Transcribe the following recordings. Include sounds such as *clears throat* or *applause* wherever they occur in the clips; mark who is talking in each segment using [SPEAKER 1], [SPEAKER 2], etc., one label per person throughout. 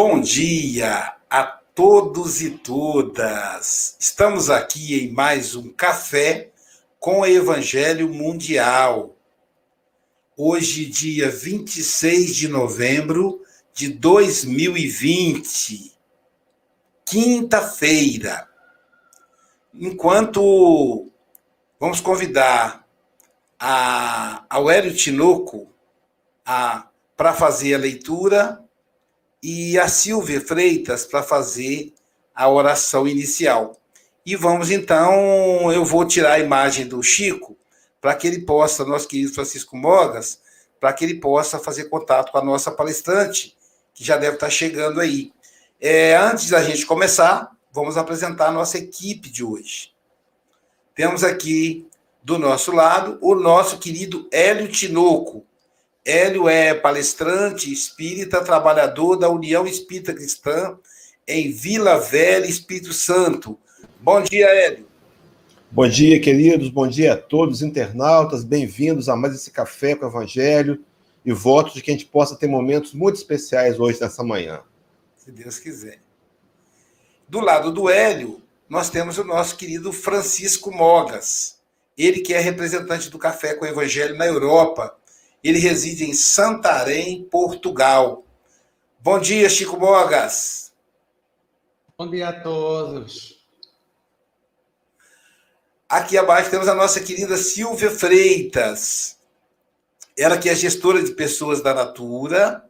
[SPEAKER 1] Bom dia a todos e todas. Estamos aqui em mais um café com o Evangelho Mundial. Hoje, dia 26 de novembro de 2020, quinta-feira. Enquanto vamos convidar a, a Hélio Tinoco para fazer a leitura e a Silvia Freitas para fazer a oração inicial. E vamos então, eu vou tirar a imagem do Chico para que ele possa, nosso querido Francisco Mogas, para que ele possa fazer contato com a nossa palestrante, que já deve estar chegando aí. É, antes da gente começar, vamos apresentar a nossa equipe de hoje. Temos aqui do nosso lado o nosso querido Hélio Tinoco, Hélio é palestrante espírita, trabalhador da União Espírita Cristã em Vila Velha, Espírito Santo. Bom dia, Hélio.
[SPEAKER 2] Bom dia, queridos. Bom dia a todos, internautas. Bem-vindos a mais esse Café com o Evangelho. E voto de que a gente possa ter momentos muito especiais hoje, nessa manhã.
[SPEAKER 1] Se Deus quiser. Do lado do Hélio, nós temos o nosso querido Francisco Mogas. Ele que é representante do Café com o Evangelho na Europa ele reside em Santarém, Portugal. Bom dia, Chico Mogas.
[SPEAKER 3] Bom dia a todos.
[SPEAKER 1] Aqui abaixo temos a nossa querida Silvia Freitas. Ela que é gestora de pessoas da Natura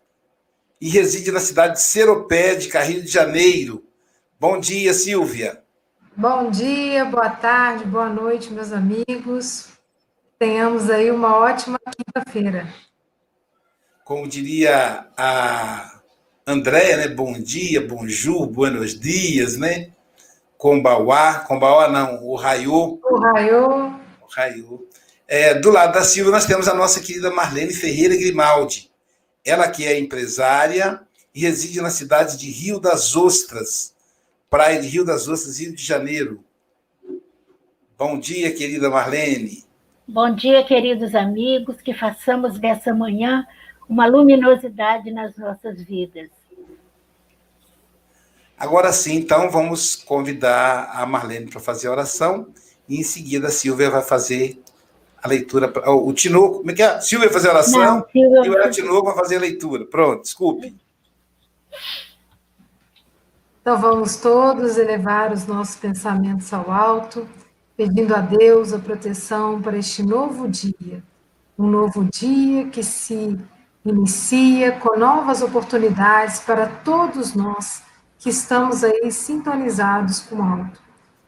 [SPEAKER 1] e reside na cidade de Seropé, de Carrilho de Janeiro. Bom dia, Silvia.
[SPEAKER 4] Bom dia, boa tarde, boa noite, meus amigos tenhamos aí uma ótima quinta-feira.
[SPEAKER 1] Como diria a Andréia, né? Bom dia, bonjour, buenos dias, né? Combauá, Combauá não, o Raiô.
[SPEAKER 4] O Raiô.
[SPEAKER 1] O Raiô. É, do lado da Silvia, nós temos a nossa querida Marlene Ferreira Grimaldi. Ela que é empresária e reside na cidade de Rio das Ostras, praia de Rio das Ostras, Rio de Janeiro. Bom dia, querida Marlene.
[SPEAKER 5] Bom dia, queridos amigos, que façamos dessa manhã uma luminosidade nas nossas vidas.
[SPEAKER 1] Agora sim, então, vamos convidar a Marlene para fazer a oração e em seguida a Silvia vai fazer a leitura. O Tinoco, como é que é? Silvia vai fazer a oração Não, Silvia... e o Tinoco vai fazer a leitura. Pronto, desculpe.
[SPEAKER 4] Então vamos todos elevar os nossos pensamentos ao alto pedindo a Deus a proteção para este novo dia, um novo dia que se inicia com novas oportunidades para todos nós que estamos aí sintonizados com o alto.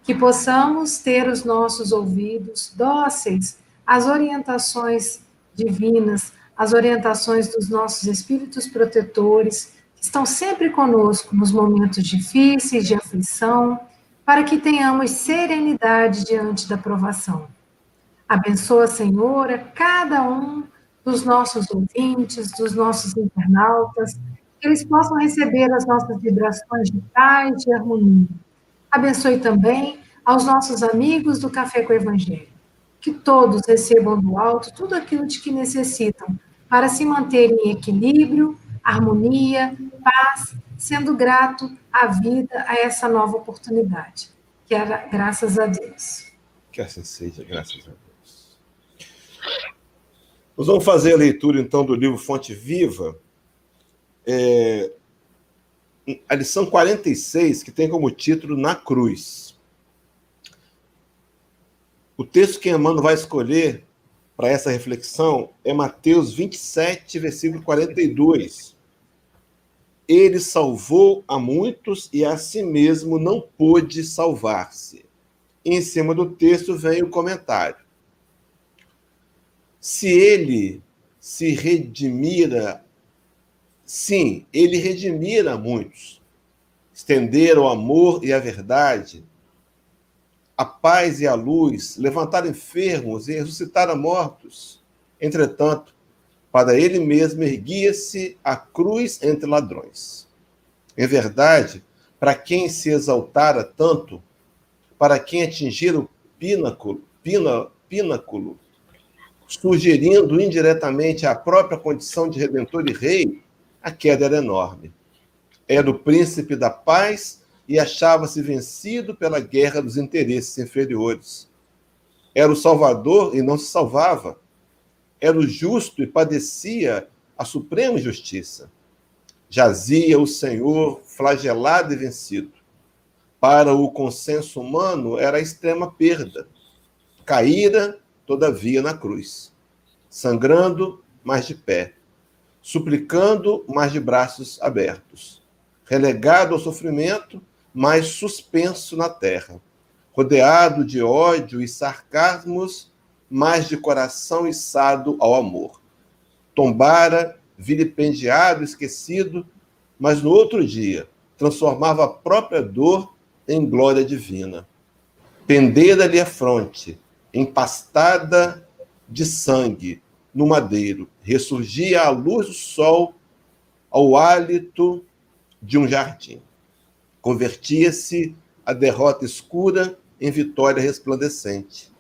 [SPEAKER 4] Que possamos ter os nossos ouvidos dóceis às orientações divinas, às orientações dos nossos espíritos protetores, que estão sempre conosco nos momentos difíceis, de aflição, para que tenhamos serenidade diante da provação. Abençoa, Senhora, cada um dos nossos ouvintes, dos nossos internautas, que eles possam receber as nossas vibrações de paz, de harmonia. Abençoe também aos nossos amigos do Café com o Evangelho. Que todos recebam do alto tudo aquilo de que necessitam para se manterem em equilíbrio, harmonia, paz sendo grato à vida, a essa nova oportunidade. Que era graças a Deus.
[SPEAKER 2] Que assim seja, graças a Deus. Nós vamos fazer a leitura, então, do livro Fonte Viva, é, a lição 46, que tem como título Na Cruz. O texto que Emmanuel vai escolher para essa reflexão é Mateus 27, versículo 42 ele salvou a muitos e a si mesmo não pôde salvar-se. Em cima do texto vem o comentário. Se ele se redimira, sim, ele redimira muitos. Estender o amor e a verdade, a paz e a luz, levantar enfermos e ressuscitar mortos. Entretanto, para ele mesmo erguia-se a cruz entre ladrões. Em verdade, para quem se exaltara tanto, para quem atingir o pináculo, pina, pináculo, sugerindo indiretamente a própria condição de redentor e rei, a queda era enorme. Era o príncipe da paz e achava-se vencido pela guerra dos interesses inferiores. Era o salvador e não se salvava. Era o justo e padecia a suprema justiça. Jazia o Senhor flagelado e vencido. Para o consenso humano era a extrema perda. Caíra, todavia, na cruz. Sangrando, mas de pé. Suplicando, mas de braços abertos. Relegado ao sofrimento, mas suspenso na terra. Rodeado de ódio e sarcasmos, mas de coração içado ao amor. Tombara, vilipendiado, esquecido, mas no outro dia transformava a própria dor em glória divina. Pendera-lhe a fronte, empastada de sangue, no madeiro, ressurgia a luz do sol ao hálito de um jardim. Convertia-se a derrota escura em vitória resplandecente.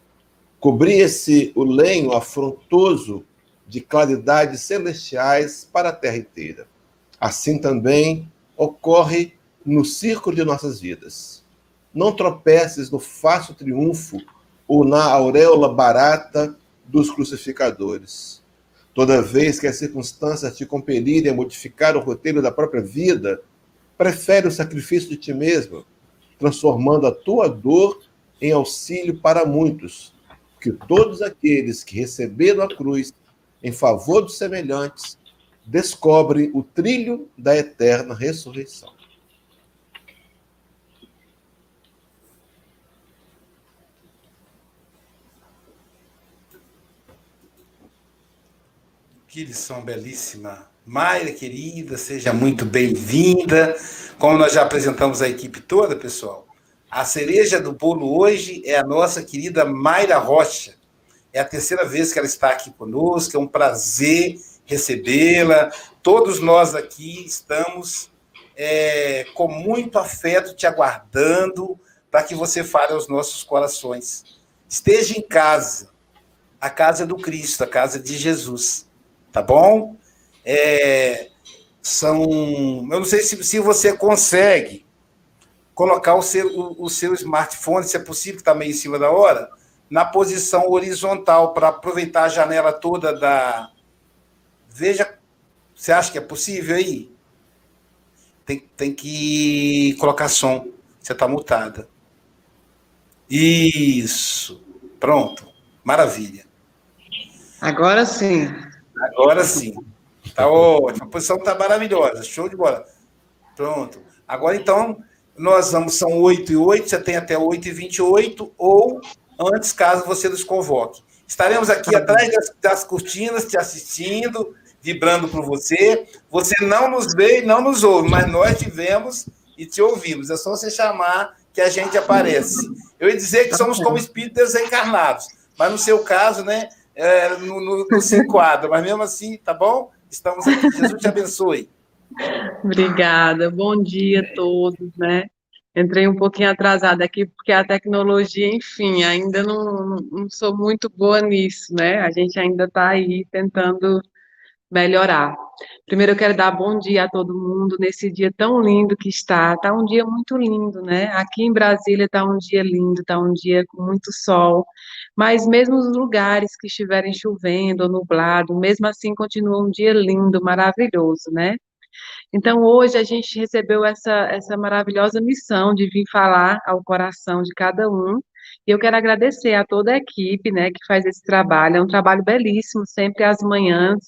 [SPEAKER 2] Cobria-se o lenho afrontoso de claridades celestiais para a terra inteira. Assim também ocorre no círculo de nossas vidas. Não tropeces no fácil triunfo ou na auréola barata dos crucificadores. Toda vez que as circunstâncias te compelirem a modificar o roteiro da própria vida, prefere o sacrifício de ti mesmo, transformando a tua dor em auxílio para muitos, que todos aqueles que receberam a cruz em favor dos semelhantes descobrem o trilho da eterna ressurreição.
[SPEAKER 1] Que lição belíssima. Mayra, querida, seja muito bem-vinda. Como nós já apresentamos a equipe toda, pessoal, a cereja do bolo hoje é a nossa querida Mayra Rocha. É a terceira vez que ela está aqui conosco, é um prazer recebê-la. Todos nós aqui estamos é, com muito afeto te aguardando para que você fale aos nossos corações. Esteja em casa, a casa do Cristo, a casa de Jesus tá bom? É, são, eu não sei se, se você consegue colocar o seu, o, o seu smartphone, se é possível, que está meio em cima da hora, na posição horizontal para aproveitar a janela toda da. Veja, você acha que é possível aí? Tem, tem que colocar som. Você está mutada. Isso. Pronto. Maravilha.
[SPEAKER 6] Agora sim.
[SPEAKER 1] Agora sim. Tá ótimo. A posição está maravilhosa. Show de bola. Pronto. Agora, então, nós vamos, são 8 e 8, você tem até 8 e 28, ou antes, caso você nos convoque. Estaremos aqui atrás das, das cortinas, te assistindo, vibrando por você. Você não nos vê e não nos ouve, mas nós te vemos e te ouvimos. É só você chamar que a gente aparece. Eu ia dizer que somos como espíritos desencarnados, mas no seu caso, né, é, no, no se enquadra, mas mesmo assim, tá bom? Estamos aqui. Jesus te abençoe.
[SPEAKER 6] Obrigada. Bom dia a todos, né? Entrei um pouquinho atrasada aqui, porque a tecnologia, enfim, ainda não, não sou muito boa nisso, né? A gente ainda está aí tentando melhorar. Primeiro eu quero dar bom dia a todo mundo nesse dia tão lindo que está. Está um dia muito lindo, né? Aqui em Brasília está um dia lindo, está um dia com muito sol. Mas mesmo os lugares que estiverem chovendo ou nublado, mesmo assim continua um dia lindo, maravilhoso, né? Então, hoje a gente recebeu essa, essa maravilhosa missão de vir falar ao coração de cada um. E eu quero agradecer a toda a equipe, né, que faz esse trabalho. É um trabalho belíssimo, sempre às manhãs.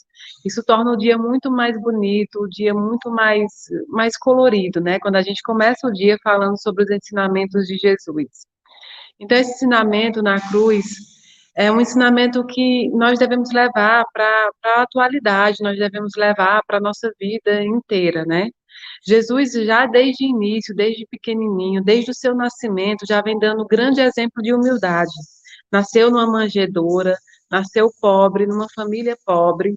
[SPEAKER 6] Isso torna o dia muito mais bonito, o dia muito mais, mais colorido, né, quando a gente começa o dia falando sobre os ensinamentos de Jesus. Então, esse ensinamento na cruz é um ensinamento que nós devemos levar para a atualidade, nós devemos levar para a nossa vida inteira, né? Jesus, já desde o início, desde pequenininho, desde o seu nascimento, já vem dando grande exemplo de humildade. Nasceu numa manjedoura, nasceu pobre, numa família pobre.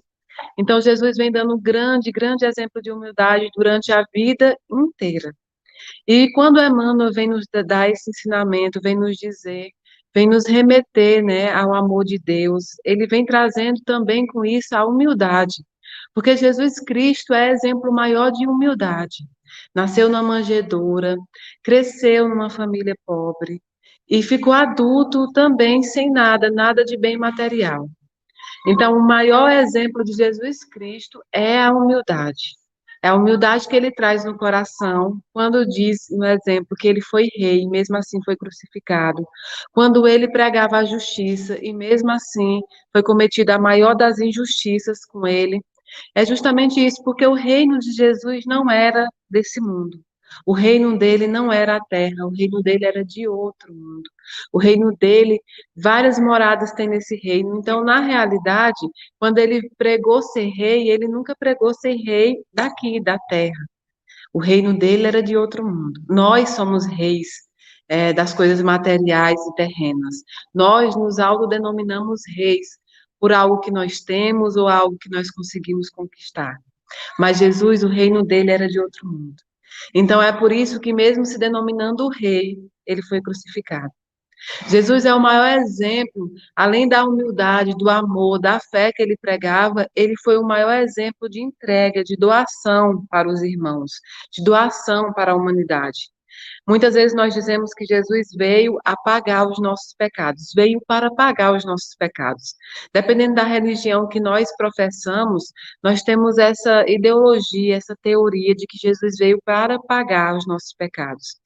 [SPEAKER 6] Então, Jesus vem dando grande, grande exemplo de humildade durante a vida inteira. E quando Emmanuel vem nos dar esse ensinamento, vem nos dizer, vem nos remeter né, ao amor de Deus, ele vem trazendo também com isso a humildade, porque Jesus Cristo é exemplo maior de humildade. nasceu na manjedoura, cresceu numa família pobre e ficou adulto também sem nada, nada de bem material. Então, o maior exemplo de Jesus Cristo é a humildade. É a humildade que ele traz no coração quando diz, no exemplo, que ele foi rei e mesmo assim foi crucificado. Quando ele pregava a justiça e mesmo assim foi cometida a maior das injustiças com ele. É justamente isso, porque o reino de Jesus não era desse mundo. O reino dele não era a terra, o reino dele era de outro mundo. O reino dele, várias moradas tem nesse reino. Então, na realidade, quando ele pregou ser rei, ele nunca pregou ser rei daqui, da terra. O reino dele era de outro mundo. Nós somos reis é, das coisas materiais e terrenas. Nós nos autodenominamos reis por algo que nós temos ou algo que nós conseguimos conquistar. Mas Jesus, o reino dele era de outro mundo. Então é por isso que, mesmo se denominando rei, ele foi crucificado. Jesus é o maior exemplo, além da humildade, do amor, da fé que ele pregava, ele foi o maior exemplo de entrega, de doação para os irmãos, de doação para a humanidade. Muitas vezes nós dizemos que Jesus veio apagar os nossos pecados, veio para pagar os nossos pecados. Dependendo da religião que nós professamos, nós temos essa ideologia, essa teoria de que Jesus veio para pagar os nossos pecados.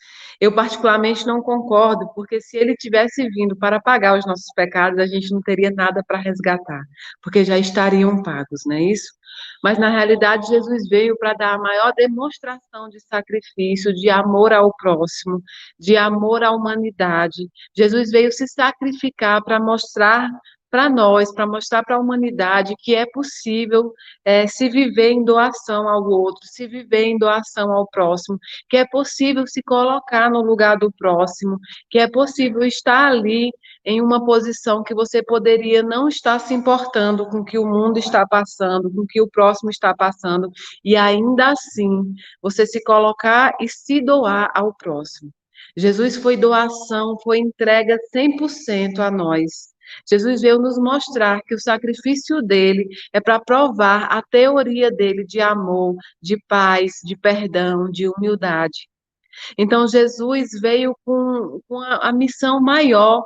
[SPEAKER 6] Eu, particularmente, não concordo, porque se ele tivesse vindo para pagar os nossos pecados, a gente não teria nada para resgatar, porque já estariam pagos, não é isso? Mas na realidade Jesus veio para dar a maior demonstração de sacrifício, de amor ao próximo, de amor à humanidade. Jesus veio se sacrificar para mostrar para nós, para mostrar para a humanidade que é possível é, se viver em doação ao outro, se viver em doação ao próximo, que é possível se colocar no lugar do próximo, que é possível estar ali em uma posição que você poderia não estar se importando com o que o mundo está passando, com o que o próximo está passando, e ainda assim você se colocar e se doar ao próximo. Jesus foi doação, foi entrega 100% a nós. Jesus veio nos mostrar que o sacrifício dele é para provar a teoria dele de amor, de paz, de perdão, de humildade. Então, Jesus veio com, com a, missão maior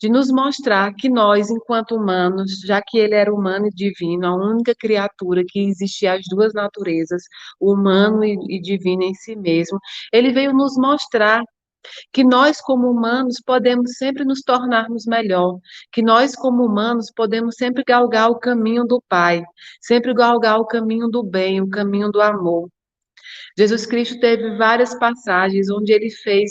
[SPEAKER 6] de nos mostrar que nós, enquanto humanos, já que ele era humano e divino, a única criatura que existia as duas naturezas, humano e, e divino em si mesmo, ele veio nos mostrar que nós, como humanos, podemos sempre nos tornarmos melhor, que nós, como humanos, podemos sempre galgar o caminho do Pai, sempre galgar o caminho do bem, o caminho do amor. Jesus Cristo teve várias passagens onde ele fez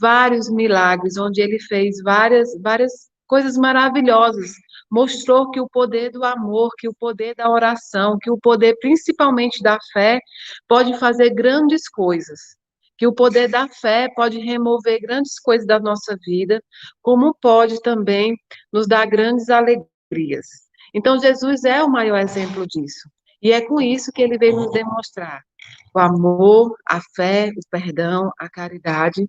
[SPEAKER 6] vários milagres, onde ele fez várias, várias coisas maravilhosas. Mostrou que o poder do amor, que o poder da oração, que o poder principalmente da fé pode fazer grandes coisas. Que o poder da fé pode remover grandes coisas da nossa vida, como pode também nos dar grandes alegrias. Então, Jesus é o maior exemplo disso. E é com isso que ele veio nos demonstrar o amor, a fé, o perdão, a caridade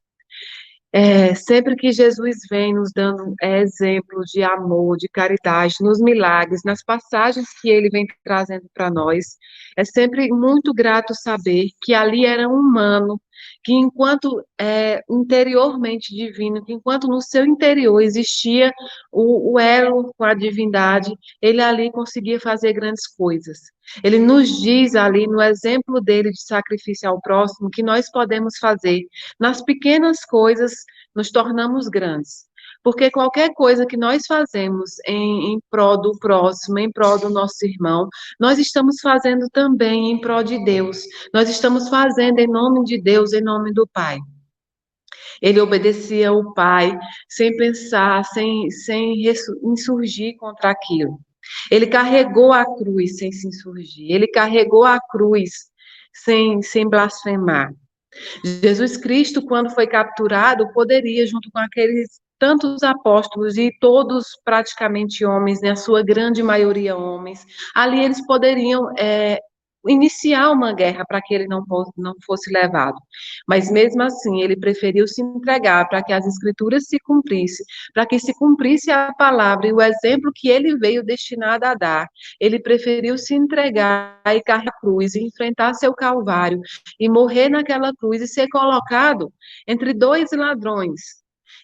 [SPEAKER 6] é, sempre que Jesus vem nos dando exemplos de amor, de caridade, nos milagres, nas passagens que ele vem trazendo para nós, é sempre muito grato saber que ali era um humano que enquanto é, interiormente divino, que enquanto no seu interior existia o, o elo com a divindade, ele ali conseguia fazer grandes coisas. Ele nos diz ali, no exemplo dele de sacrifício ao próximo, que nós podemos fazer. Nas pequenas coisas, nos tornamos grandes. Porque qualquer coisa que nós fazemos em, em prol do próximo, em prol do nosso irmão, nós estamos fazendo também em prol de Deus. Nós estamos fazendo em nome de Deus, em nome do Pai. Ele obedecia ao Pai sem pensar, sem, sem insurgir contra aquilo. Ele carregou a cruz sem se insurgir. Ele carregou a cruz sem, sem blasfemar. Jesus Cristo, quando foi capturado, poderia, junto com aqueles tantos apóstolos e todos praticamente homens, né, a sua grande maioria homens, ali eles poderiam é, iniciar uma guerra para que ele não, não fosse levado. Mas mesmo assim, ele preferiu se entregar para que as escrituras se cumprissem, para que se cumprisse a palavra e o exemplo que ele veio destinado a dar. Ele preferiu se entregar e carregar a cruz, e enfrentar seu calvário, e morrer naquela cruz e ser colocado entre dois ladrões.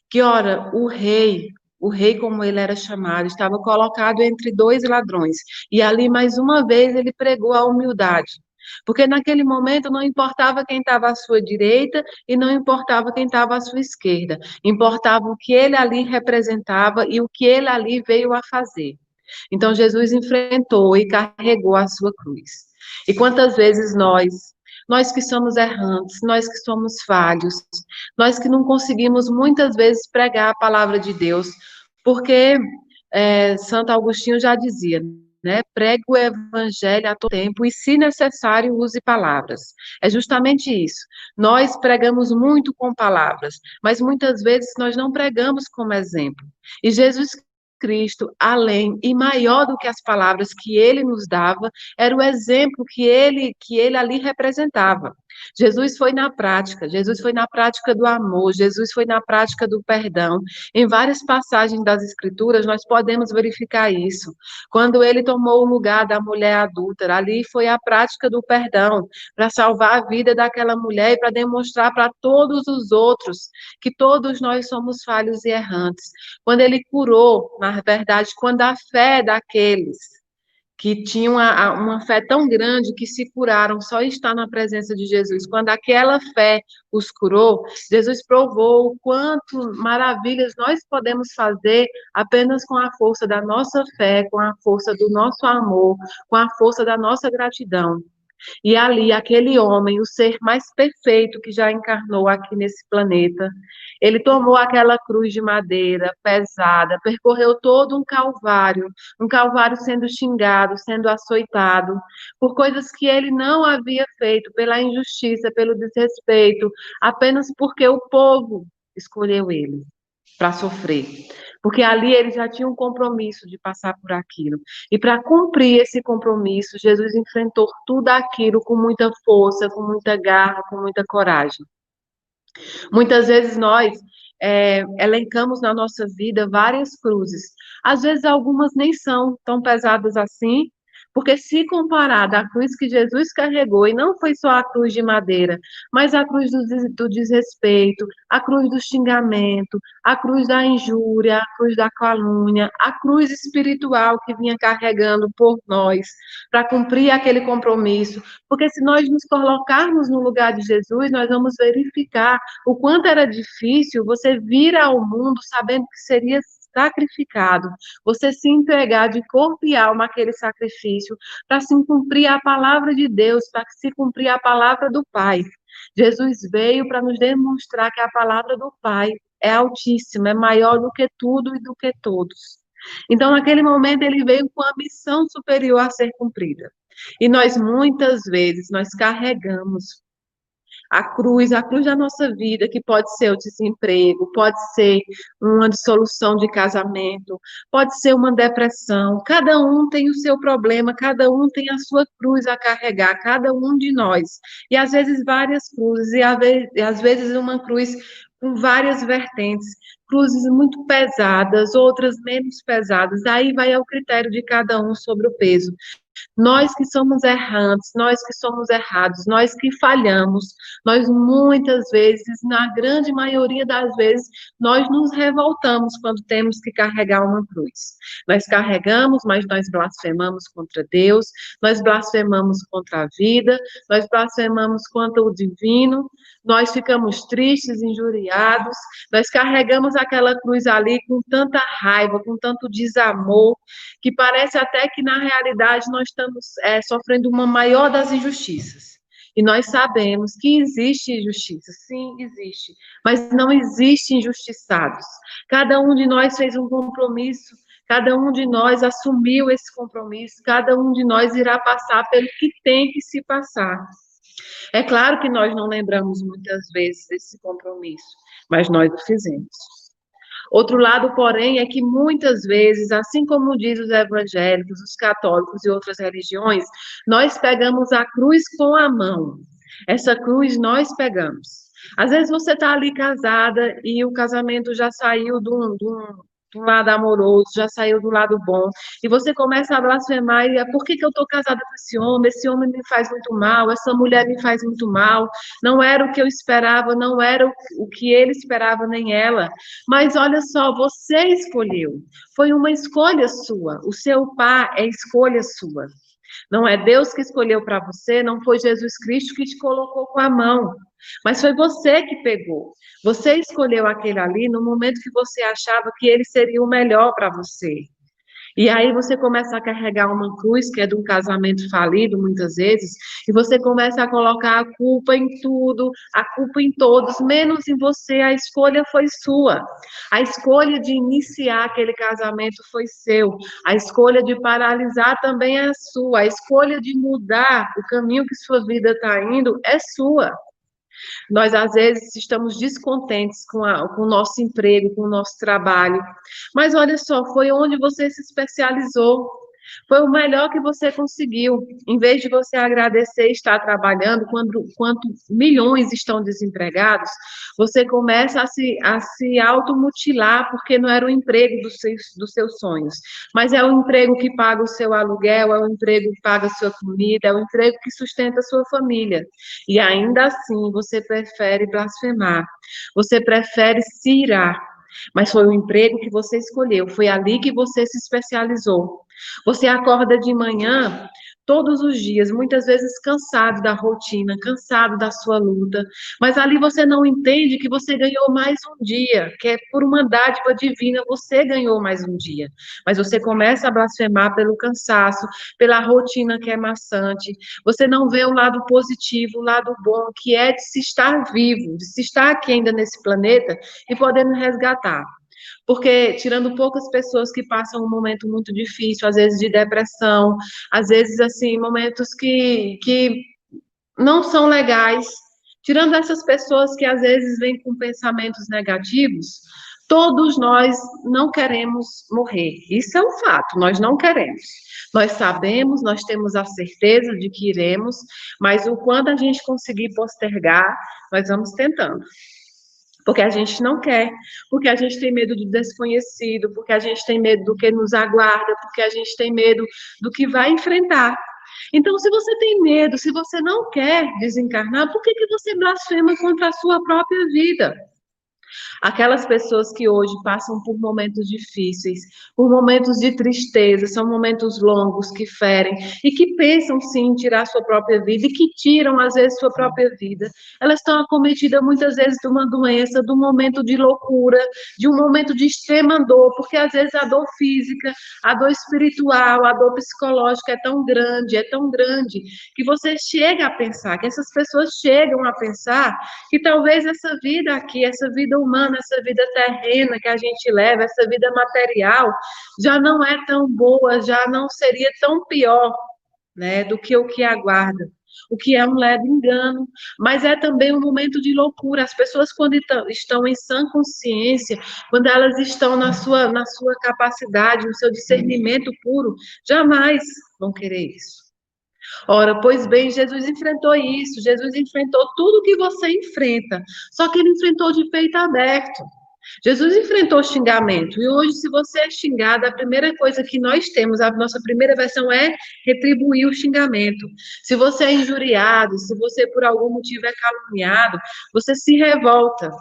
[SPEAKER 6] Que, ora, o rei, o rei, como ele era chamado, estava colocado entre dois ladrões. E ali, mais uma vez, ele pregou a humildade. Porque naquele momento não importava quem estava à sua direita e não importava quem estava à sua esquerda. Importava o que ele ali representava e o que ele ali veio a fazer. Então Jesus enfrentou e carregou a sua cruz. E quantas vezes nós, nós que somos errantes, nós que somos falhos, nós que não conseguimos muitas vezes pregar a palavra de Deus, porque é, Santo Agostinho já dizia, né? Pregue o evangelho a todo tempo e, se necessário, use palavras. É justamente isso. Nós pregamos muito com palavras, mas muitas vezes nós não pregamos como exemplo. E Jesus Cristo, além e maior do que as palavras que ele nos dava, era o exemplo que ele que ele ali representava. Jesus foi na prática, Jesus foi na prática do amor, Jesus foi na prática do perdão. Em várias passagens das Escrituras, nós podemos verificar isso. Quando ele tomou o lugar da mulher adúltera, ali foi a prática do perdão, para salvar a vida daquela mulher e para demonstrar para todos os outros que todos nós somos falhos e errantes. Quando ele curou, na verdade, quando a fé daqueles que tinham uma, uma fé tão grande que se curaram só estar na presença de Jesus. Quando aquela fé os curou, Jesus provou o quanto maravilhas nós podemos fazer apenas com a força da nossa fé, com a força do nosso amor, com a força da nossa gratidão. E ali, aquele homem, o ser mais perfeito que já encarnou aqui nesse planeta, ele tomou aquela cruz de madeira pesada, percorreu todo um calvário, um calvário sendo xingado, sendo açoitado, por coisas que ele não havia feito, pela injustiça, pelo desrespeito, apenas porque o povo escolheu ele para sofrer porque ali ele já tinha um compromisso de passar por aquilo. E para cumprir esse compromisso, Jesus enfrentou tudo aquilo com muita força, com muita garra, com muita coragem. Muitas vezes nós é, elencamos na nossa vida várias cruzes. Às vezes algumas nem são tão pesadas assim, porque se comparada à cruz que Jesus carregou, e não foi só a cruz de madeira, mas a cruz do, do desrespeito, a cruz do xingamento, a cruz da injúria, a cruz da calúnia, a cruz espiritual que vinha carregando por nós, para cumprir aquele compromisso. Porque se nós nos colocarmos no lugar de Jesus, nós vamos verificar o quanto era difícil você vir ao mundo sabendo que seria sacrificado, você se entregar de corpo e alma àquele sacrifício, para se cumprir a palavra de Deus, para se cumprir a palavra do Pai. Jesus veio para nos demonstrar que a palavra do Pai é altíssima, é maior do que tudo e do que todos. Então, naquele momento, ele veio com a missão superior a ser cumprida. E nós, muitas vezes, nós carregamos a cruz, a cruz da nossa vida, que pode ser o desemprego, pode ser uma dissolução de casamento, pode ser uma depressão. Cada um tem o seu problema, cada um tem a sua cruz a carregar, cada um de nós. E às vezes várias cruzes, e às vezes uma cruz com várias vertentes, cruzes muito pesadas, outras menos pesadas. Aí vai ao critério de cada um sobre o peso. Nós que somos errantes, nós que somos errados, nós que falhamos, nós muitas vezes, na grande maioria das vezes, nós nos revoltamos quando temos que carregar uma cruz. Nós carregamos, mas nós blasfemamos contra Deus, nós blasfemamos contra a vida, nós blasfemamos contra o divino, nós ficamos tristes, injuriados, nós carregamos aquela cruz ali com tanta raiva, com tanto desamor, que parece até que na realidade nós estamos é, sofrendo uma maior das injustiças. E nós sabemos que existe injustiça, sim, existe, mas não existe injustiçados. Cada um de nós fez um compromisso, cada um de nós assumiu esse compromisso, cada um de nós irá passar pelo que tem que se passar. É claro que nós não lembramos muitas vezes desse compromisso, mas nós o fizemos. Outro lado, porém, é que muitas vezes, assim como diz os evangélicos, os católicos e outras religiões, nós pegamos a cruz com a mão. Essa cruz nós pegamos. Às vezes você está ali casada e o casamento já saiu de um, de um do lado amoroso, já saiu do lado bom, e você começa a blasfemar, e é por que, que eu estou casada com esse homem? Esse homem me faz muito mal, essa mulher me faz muito mal, não era o que eu esperava, não era o que ele esperava, nem ela. Mas olha só, você escolheu, foi uma escolha sua, o seu pai é escolha sua. Não é Deus que escolheu para você, não foi Jesus Cristo que te colocou com a mão, mas foi você que pegou. Você escolheu aquele ali no momento que você achava que ele seria o melhor para você. E aí você começa a carregar uma cruz, que é de um casamento falido, muitas vezes, e você começa a colocar a culpa em tudo, a culpa em todos, menos em você. A escolha foi sua. A escolha de iniciar aquele casamento foi seu. A escolha de paralisar também é sua. A escolha de mudar o caminho que sua vida está indo é sua. Nós, às vezes, estamos descontentes com, a, com o nosso emprego, com o nosso trabalho. Mas olha só, foi onde você se especializou. Foi o melhor que você conseguiu. Em vez de você agradecer estar trabalhando, quando, quando milhões estão desempregados, você começa a se, a se automutilar porque não era o emprego dos seus, dos seus sonhos. Mas é o emprego que paga o seu aluguel, é o emprego que paga a sua comida, é o emprego que sustenta a sua família. E ainda assim, você prefere blasfemar. Você prefere se irar. Mas foi o emprego que você escolheu, foi ali que você se especializou. Você acorda de manhã todos os dias, muitas vezes cansado da rotina, cansado da sua luta, mas ali você não entende que você ganhou mais um dia, que é por uma dádiva divina você ganhou mais um dia. Mas você começa a blasfemar pelo cansaço, pela rotina que é maçante. Você não vê o lado positivo, o lado bom, que é de se estar vivo, de se estar aqui ainda nesse planeta e podendo resgatar. Porque, tirando poucas pessoas que passam um momento muito difícil, às vezes de depressão, às vezes, assim, momentos que, que não são legais, tirando essas pessoas que às vezes vêm com pensamentos negativos, todos nós não queremos morrer. Isso é um fato, nós não queremos. Nós sabemos, nós temos a certeza de que iremos, mas o quanto a gente conseguir postergar, nós vamos tentando porque a gente não quer, porque a gente tem medo do desconhecido, porque a gente tem medo do que nos aguarda, porque a gente tem medo do que vai enfrentar. Então, se você tem medo, se você não quer desencarnar, por que, que você blasfema contra a sua própria vida? Aquelas pessoas que hoje passam por momentos difíceis, por momentos de tristeza, são momentos longos que ferem e que pensam sim em tirar sua própria vida e que tiram às vezes sua própria vida. Elas estão acometidas muitas vezes de uma doença, de um momento de loucura, de um momento de extrema dor, porque às vezes a dor física, a dor espiritual, a dor psicológica é tão grande, é tão grande que você chega a pensar, que essas pessoas chegam a pensar que talvez essa vida aqui, essa vida humana, essa vida terrena que a gente leva, essa vida material, já não é tão boa, já não seria tão pior, né, do que o que aguarda. O que é um leve engano, mas é também um momento de loucura. As pessoas, quando estão em sã consciência, quando elas estão na sua, na sua capacidade, no seu discernimento puro, jamais vão querer isso. Ora, pois bem, Jesus enfrentou isso, Jesus enfrentou tudo que você enfrenta, só que ele enfrentou de peito aberto. Jesus enfrentou xingamento, e hoje, se você é xingado, a primeira coisa que nós temos, a nossa primeira versão é retribuir o xingamento. Se você é injuriado, se você por algum motivo é caluniado, você se revolta.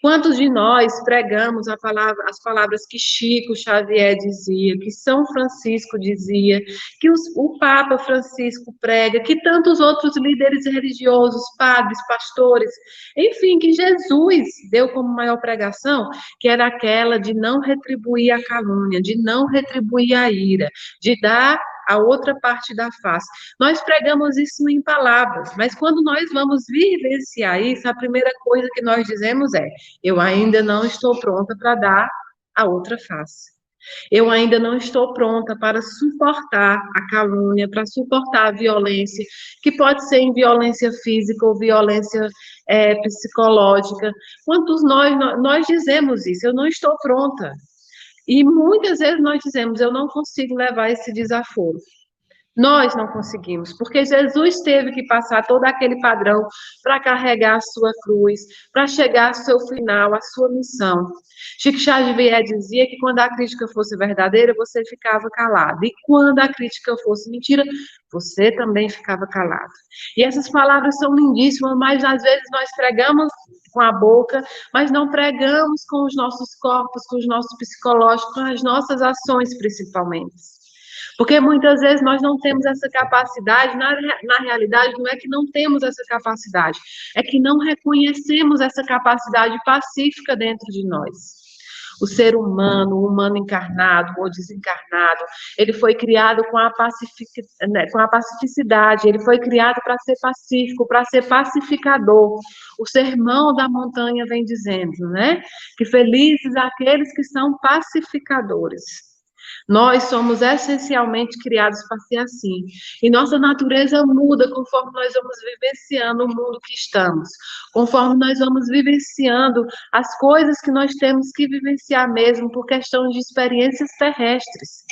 [SPEAKER 6] Quantos de nós pregamos palavra, as palavras que Chico Xavier dizia, que São Francisco dizia, que os, o Papa Francisco prega, que tantos outros líderes religiosos, padres, pastores, enfim, que Jesus deu como maior pregação, que era aquela de não retribuir a calúnia, de não retribuir a ira, de dar a outra parte da face. Nós pregamos isso em palavras, mas quando nós vamos vivenciar isso, a primeira coisa que nós dizemos é: eu ainda não estou pronta para dar a outra face. Eu ainda não estou pronta para suportar a calúnia, para suportar a violência, que pode ser em violência física ou violência é, psicológica. Quantos nós, nós dizemos isso? Eu não estou pronta. E muitas vezes nós dizemos, eu não consigo levar esse desaforo. Nós não conseguimos, porque Jesus teve que passar todo aquele padrão para carregar a sua cruz, para chegar ao seu final, a sua missão. Chico Xavier dizia que quando a crítica fosse verdadeira, você ficava calado. E quando a crítica fosse mentira, você também ficava calado. E essas palavras são lindíssimas, mas às vezes nós pregamos com a boca, mas não pregamos com os nossos corpos, com os nossos psicológicos, com as nossas ações principalmente. Porque muitas vezes nós não temos essa capacidade, na, na realidade, não é que não temos essa capacidade, é que não reconhecemos essa capacidade pacífica dentro de nós. O ser humano, o humano encarnado ou desencarnado, ele foi criado com a, pacific, né, com a pacificidade, ele foi criado para ser pacífico, para ser pacificador. O sermão da montanha vem dizendo, né? Que felizes aqueles que são pacificadores. Nós somos essencialmente criados para ser assim. E nossa natureza muda conforme nós vamos vivenciando o mundo que estamos, conforme nós vamos vivenciando as coisas que nós temos que vivenciar mesmo por questão de experiências terrestres.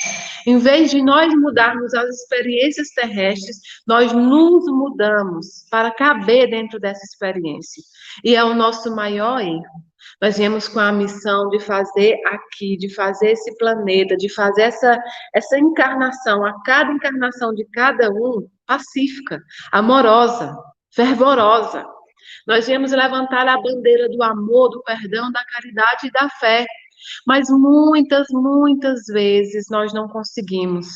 [SPEAKER 6] Em vez de nós mudarmos as experiências terrestres, nós nos mudamos para caber dentro dessa experiência. E é o nosso maior erro. Nós viemos com a missão de fazer aqui, de fazer esse planeta, de fazer essa, essa encarnação, a cada encarnação de cada um, pacífica, amorosa, fervorosa. Nós viemos levantar a bandeira do amor, do perdão, da caridade e da fé. Mas muitas, muitas vezes nós não conseguimos.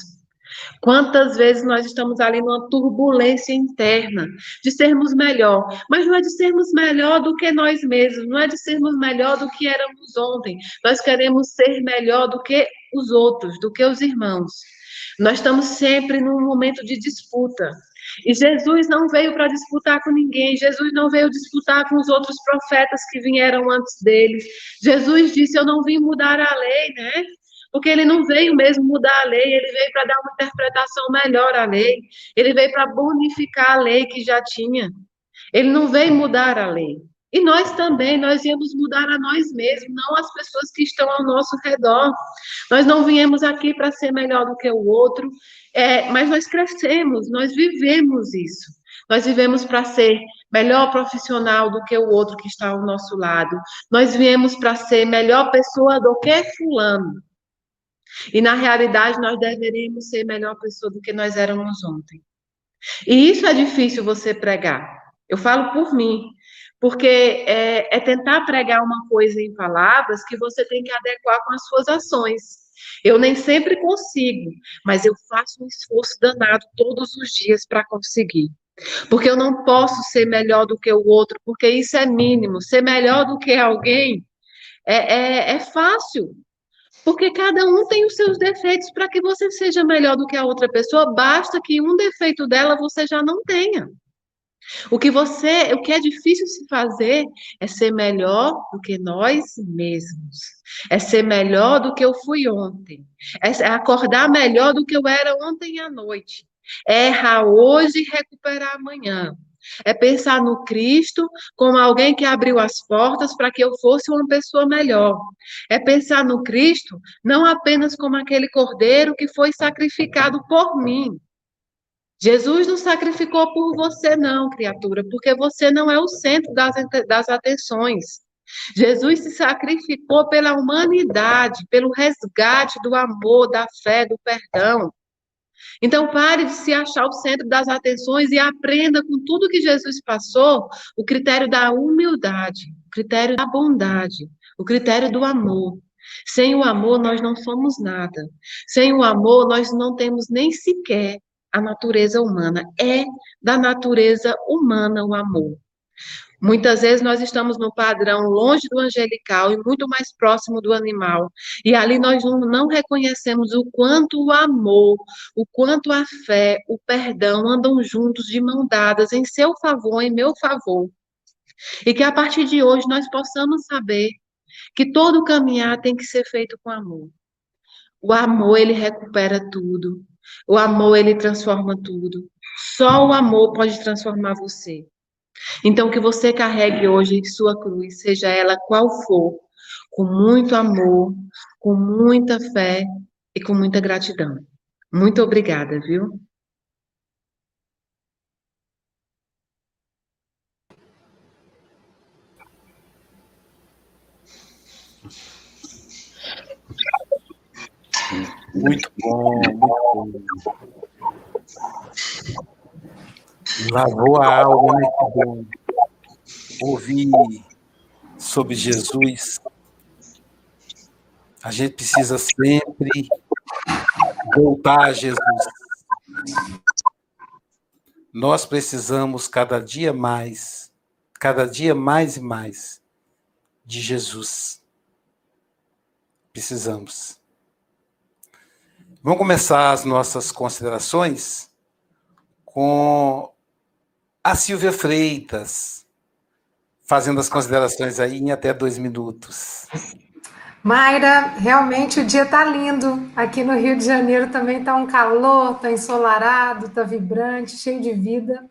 [SPEAKER 6] Quantas vezes nós estamos ali numa turbulência interna de sermos melhor, mas não é de sermos melhor do que nós mesmos, não é de sermos melhor do que éramos ontem. Nós queremos ser melhor do que os outros, do que os irmãos. Nós estamos sempre num momento de disputa. E Jesus não veio para disputar com ninguém, Jesus não veio disputar com os outros profetas que vieram antes dele. Jesus disse: Eu não vim mudar a lei, né? Porque ele não veio mesmo mudar a lei, ele veio para dar uma interpretação melhor à lei, ele veio para bonificar a lei que já tinha. Ele não veio mudar a lei. E nós também, nós viemos mudar a nós mesmos, não as pessoas que estão ao nosso redor. Nós não viemos aqui para ser melhor do que o outro, é, mas nós crescemos, nós vivemos isso. Nós vivemos para ser melhor profissional do que o outro que está ao nosso lado. Nós viemos para ser melhor pessoa do que fulano. E na realidade nós deveríamos ser melhor pessoa do que nós éramos ontem. E isso é difícil você pregar. Eu falo por mim, porque é, é tentar pregar uma coisa em palavras que você tem que adequar com as suas ações. Eu nem sempre consigo, mas eu faço um esforço danado todos os dias para conseguir. Porque eu não posso ser melhor do que o outro, porque isso é mínimo. Ser melhor do que alguém é, é, é fácil. Porque cada um tem os seus defeitos para que você seja melhor do que a outra pessoa, basta que um defeito dela você já não tenha. O que você, o que é difícil se fazer é ser melhor do que nós mesmos. É ser melhor do que eu fui ontem. É acordar melhor do que eu era ontem à noite. É errar hoje e recuperar amanhã. É pensar no Cristo como alguém que abriu as portas para que eu fosse uma pessoa melhor. É pensar no Cristo não apenas como aquele cordeiro que foi sacrificado por mim. Jesus não sacrificou por você, não, criatura, porque você não é o centro das, das atenções. Jesus se sacrificou pela humanidade, pelo resgate do amor, da fé, do perdão. Então, pare de se achar o centro das atenções e aprenda com tudo que Jesus passou o critério da humildade, o critério da bondade, o critério do amor. Sem o amor, nós não somos nada. Sem o amor, nós não temos nem sequer a natureza humana. É da natureza humana o amor. Muitas vezes nós estamos no padrão longe do angelical e muito mais próximo do animal. E ali nós não, reconhecemos o quanto o amor, o quanto a fé, o perdão andam juntos de mão dadas em seu favor, em meu favor. E que a partir de hoje nós possamos saber que todo caminhar tem que ser feito com amor. O amor, ele recupera tudo. O amor, ele transforma tudo. Só o amor pode transformar você. Então, que você carregue hoje sua cruz, seja ela qual for, com muito amor, com muita fé e com muita gratidão. Muito obrigada, viu?
[SPEAKER 1] Muito bom, muito bom. Lavou a alma? Que bom. Ouvir sobre Jesus. A gente precisa sempre voltar a Jesus. Nós precisamos cada dia mais, cada dia mais e mais de Jesus. Precisamos. Vamos começar as nossas considerações com a Silvia Freitas, fazendo as considerações aí em até dois minutos.
[SPEAKER 4] Mayra, realmente o dia está lindo. Aqui no Rio de Janeiro também está um calor, está ensolarado, está vibrante, cheio de vida.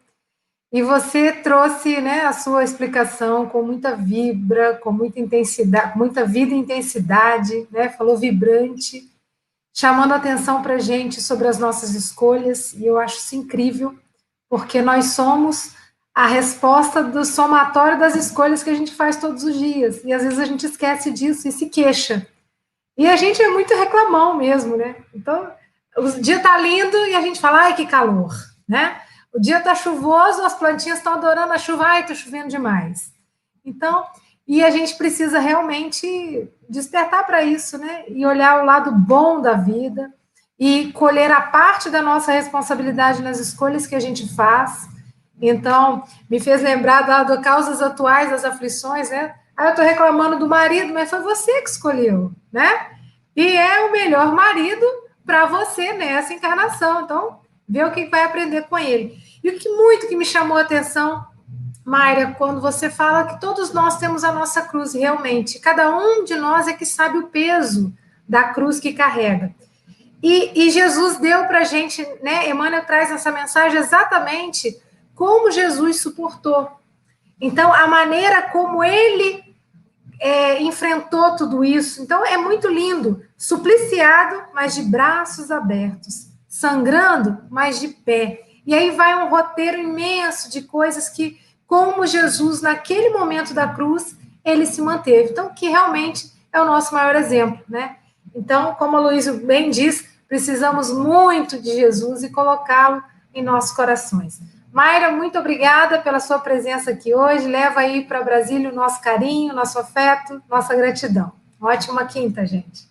[SPEAKER 4] E você trouxe né, a sua explicação com muita vibra, com muita intensidade, muita vida e intensidade, né? Falou vibrante chamando atenção para a gente sobre as nossas escolhas, e eu acho isso incrível, porque nós somos a resposta do somatório das escolhas que a gente faz todos os dias, e às vezes a gente esquece disso e se queixa. E a gente é muito reclamão mesmo, né? Então, o dia tá lindo e a gente fala, ai, que calor, né? O dia tá chuvoso, as plantinhas estão adorando a chuva, ai, tá chovendo demais. Então, e a gente precisa realmente despertar para isso, né? E olhar o lado bom da vida e colher a parte da nossa responsabilidade nas escolhas que a gente faz. Então, me fez lembrar da, da causas atuais das aflições, né? Ah, eu estou reclamando do marido, mas foi você que escolheu, né? E é o melhor marido para você nessa encarnação. Então, vê o que vai aprender com ele. E o que muito que me chamou a atenção Mayra, quando você fala que todos nós temos a nossa cruz, realmente, cada um de nós é que sabe o peso da cruz que carrega. E, e Jesus deu para a gente, né? Emmanuel traz essa mensagem exatamente como Jesus suportou. Então, a maneira como ele é, enfrentou tudo isso. Então, é muito lindo. Supliciado, mas de braços abertos. Sangrando, mas de pé. E aí vai um roteiro imenso de coisas que como Jesus, naquele momento da cruz, ele se manteve. Então, que realmente é o nosso maior exemplo, né? Então, como a Luísa bem diz, precisamos muito de Jesus e colocá-lo em nossos corações. Mayra, muito obrigada pela sua presença aqui hoje. Leva aí para Brasília o nosso carinho, nosso afeto, nossa gratidão. Ótima quinta, gente.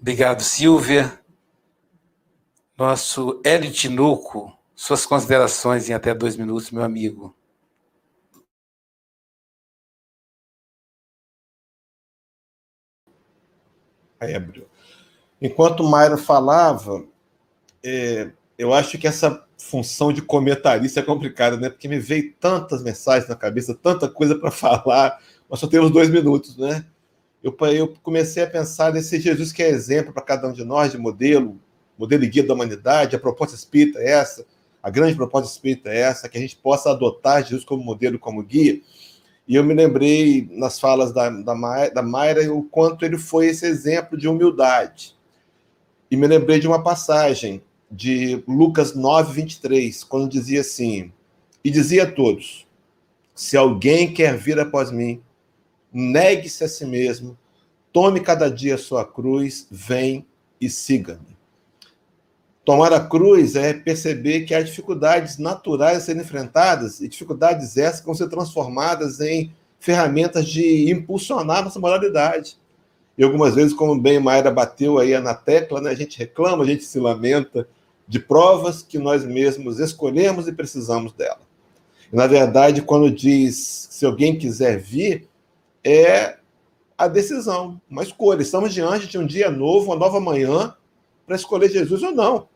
[SPEAKER 1] Obrigado, Silvia. Nosso Hélio Tinuco suas considerações em até dois minutos, meu amigo.
[SPEAKER 2] Ébrio. Enquanto Mayra falava, é, eu acho que essa função de comentarista é complicada, né? Porque me veio tantas mensagens na cabeça, tanta coisa para *laughs* falar, mas só temos dois minutos, né? Eu, eu comecei a pensar nesse Jesus que é exemplo para cada um de nós, de modelo, modelo e guia da humanidade, a proposta espírita é essa, a grande proposta espírita é essa, que a gente possa adotar Jesus como modelo, como guia. E eu me lembrei nas falas da, da, da Mayra o quanto ele foi esse exemplo de humildade. E me lembrei de uma passagem de Lucas 9, 23, quando dizia assim: E dizia a todos: Se alguém quer vir após mim, negue-se a si mesmo, tome cada dia a sua cruz, vem e siga-me. Tomar a cruz é perceber que há dificuldades naturais a serem enfrentadas e dificuldades essas que vão ser transformadas em ferramentas de impulsionar nossa moralidade. E algumas vezes, como bem Maera bateu aí na tecla, né, a gente reclama, a gente se lamenta de provas que nós mesmos escolhemos e precisamos dela. E, na verdade, quando diz se alguém quiser vir, é a decisão, uma escolha. Estamos diante de um dia novo, uma nova manhã, para escolher Jesus ou não.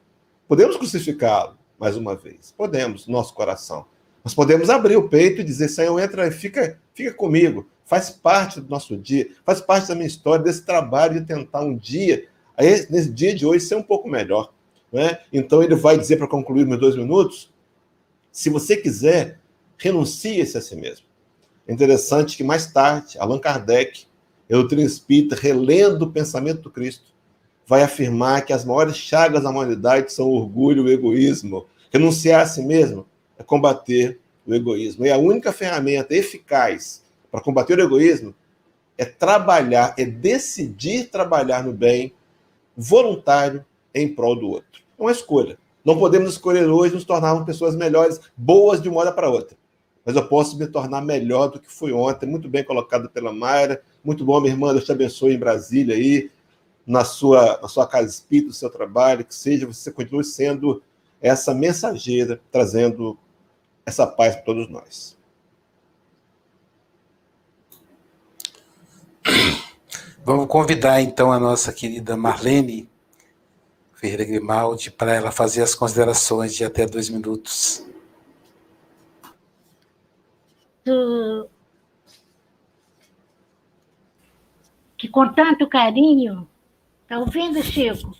[SPEAKER 2] Podemos crucificá-lo mais uma vez, podemos, nosso coração. Mas podemos abrir o peito e dizer: Senhor, entra, fica, fica comigo, faz parte do nosso dia, faz parte da minha história, desse trabalho de tentar um dia, nesse dia de hoje, ser um pouco melhor. Né? Então ele vai dizer, para concluir meus dois minutos, se você quiser, renuncie-se a si mesmo. É interessante que mais tarde, Allan Kardec, a doutrina espírita, relendo o pensamento do Cristo, vai afirmar que as maiores chagas da humanidade são o orgulho e o egoísmo. Renunciar a si mesmo é combater o egoísmo. E a única ferramenta eficaz para combater o egoísmo é trabalhar, é decidir trabalhar no bem voluntário em prol do outro. É uma escolha. Não podemos escolher hoje nos tornarmos pessoas melhores, boas de uma hora para outra. Mas eu posso me tornar melhor do que fui ontem. Muito bem colocado pela Mayra. Muito bom, minha irmã. Deus te abençoe em Brasília aí, na sua, na sua casa espírita, no seu trabalho. Que seja, você continue sendo essa mensageira, trazendo essa paz para todos nós.
[SPEAKER 1] Vamos convidar então a nossa querida Marlene Ferreira Grimaldi para ela fazer as considerações de até dois minutos.
[SPEAKER 5] Que com tanto carinho, está ouvindo, Chico?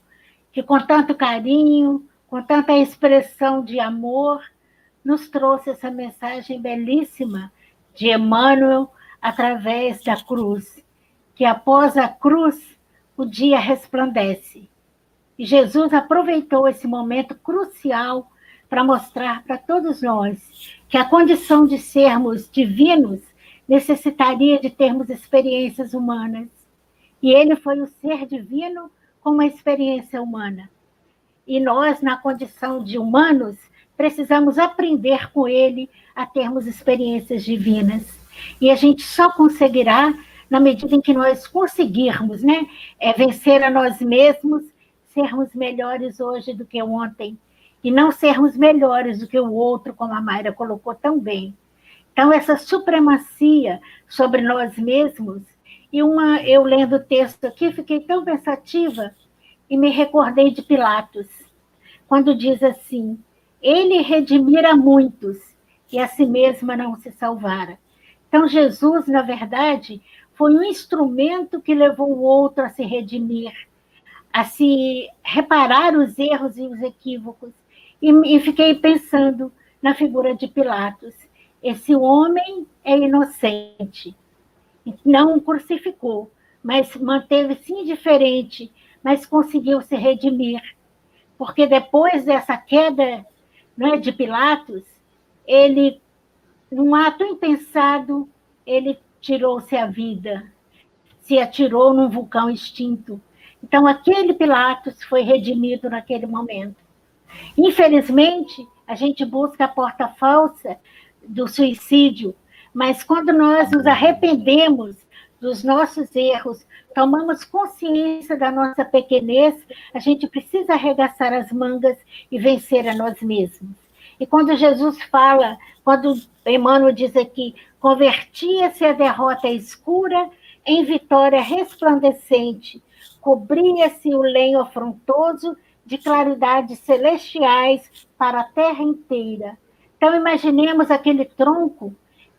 [SPEAKER 5] Que com tanto carinho, com tanta expressão de amor, nos trouxe essa mensagem belíssima de Emmanuel através da cruz, que após a cruz o dia resplandece. E Jesus aproveitou esse momento crucial para mostrar para todos nós que a condição de sermos divinos necessitaria de termos experiências humanas. E ele foi o ser divino com uma experiência humana. E nós, na condição de humanos, precisamos aprender com ele a termos experiências divinas. E a gente só conseguirá na medida em que nós conseguirmos né, é, vencer a nós mesmos, sermos melhores hoje do que ontem, e não sermos melhores do que o outro, como a Mayra colocou tão bem. Então, essa supremacia sobre nós mesmos, e uma, eu lendo o texto aqui, fiquei tão pensativa e me recordei de Pilatos, quando diz assim: ele redimira muitos e a si mesma não se salvara. Então, Jesus, na verdade, foi um instrumento que levou o outro a se redimir, a se reparar os erros e os equívocos. E, e fiquei pensando na figura de Pilatos. Esse homem é inocente, não o crucificou, mas manteve-se indiferente, mas conseguiu se redimir. Porque depois dessa queda né, de Pilatos, ele, num ato impensado, ele tirou-se a vida, se atirou num vulcão extinto. Então, aquele Pilatos foi redimido naquele momento. Infelizmente, a gente busca a porta falsa do suicídio, mas quando nós nos arrependemos dos nossos erros, tomamos consciência da nossa pequenez, a gente precisa arregaçar as mangas e vencer a nós mesmos. E quando Jesus fala, quando Emmanuel diz aqui, convertia-se a derrota escura em vitória resplandecente, cobria-se o lenho afrontoso de claridades celestiais para a terra inteira. Então, imaginemos aquele tronco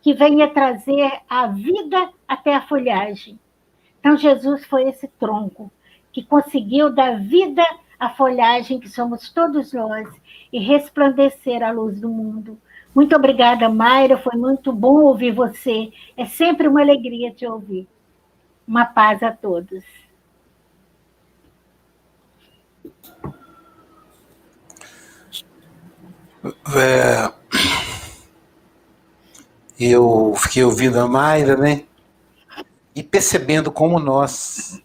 [SPEAKER 5] que venha trazer a vida até a folhagem. Então, Jesus foi esse tronco que conseguiu dar vida à folhagem que somos todos nós e resplandecer a luz do mundo. Muito obrigada, Mayra. Foi muito bom ouvir você. É sempre uma alegria te ouvir. Uma paz a todos.
[SPEAKER 1] É, eu fiquei ouvindo a Mayra, né? e percebendo como nós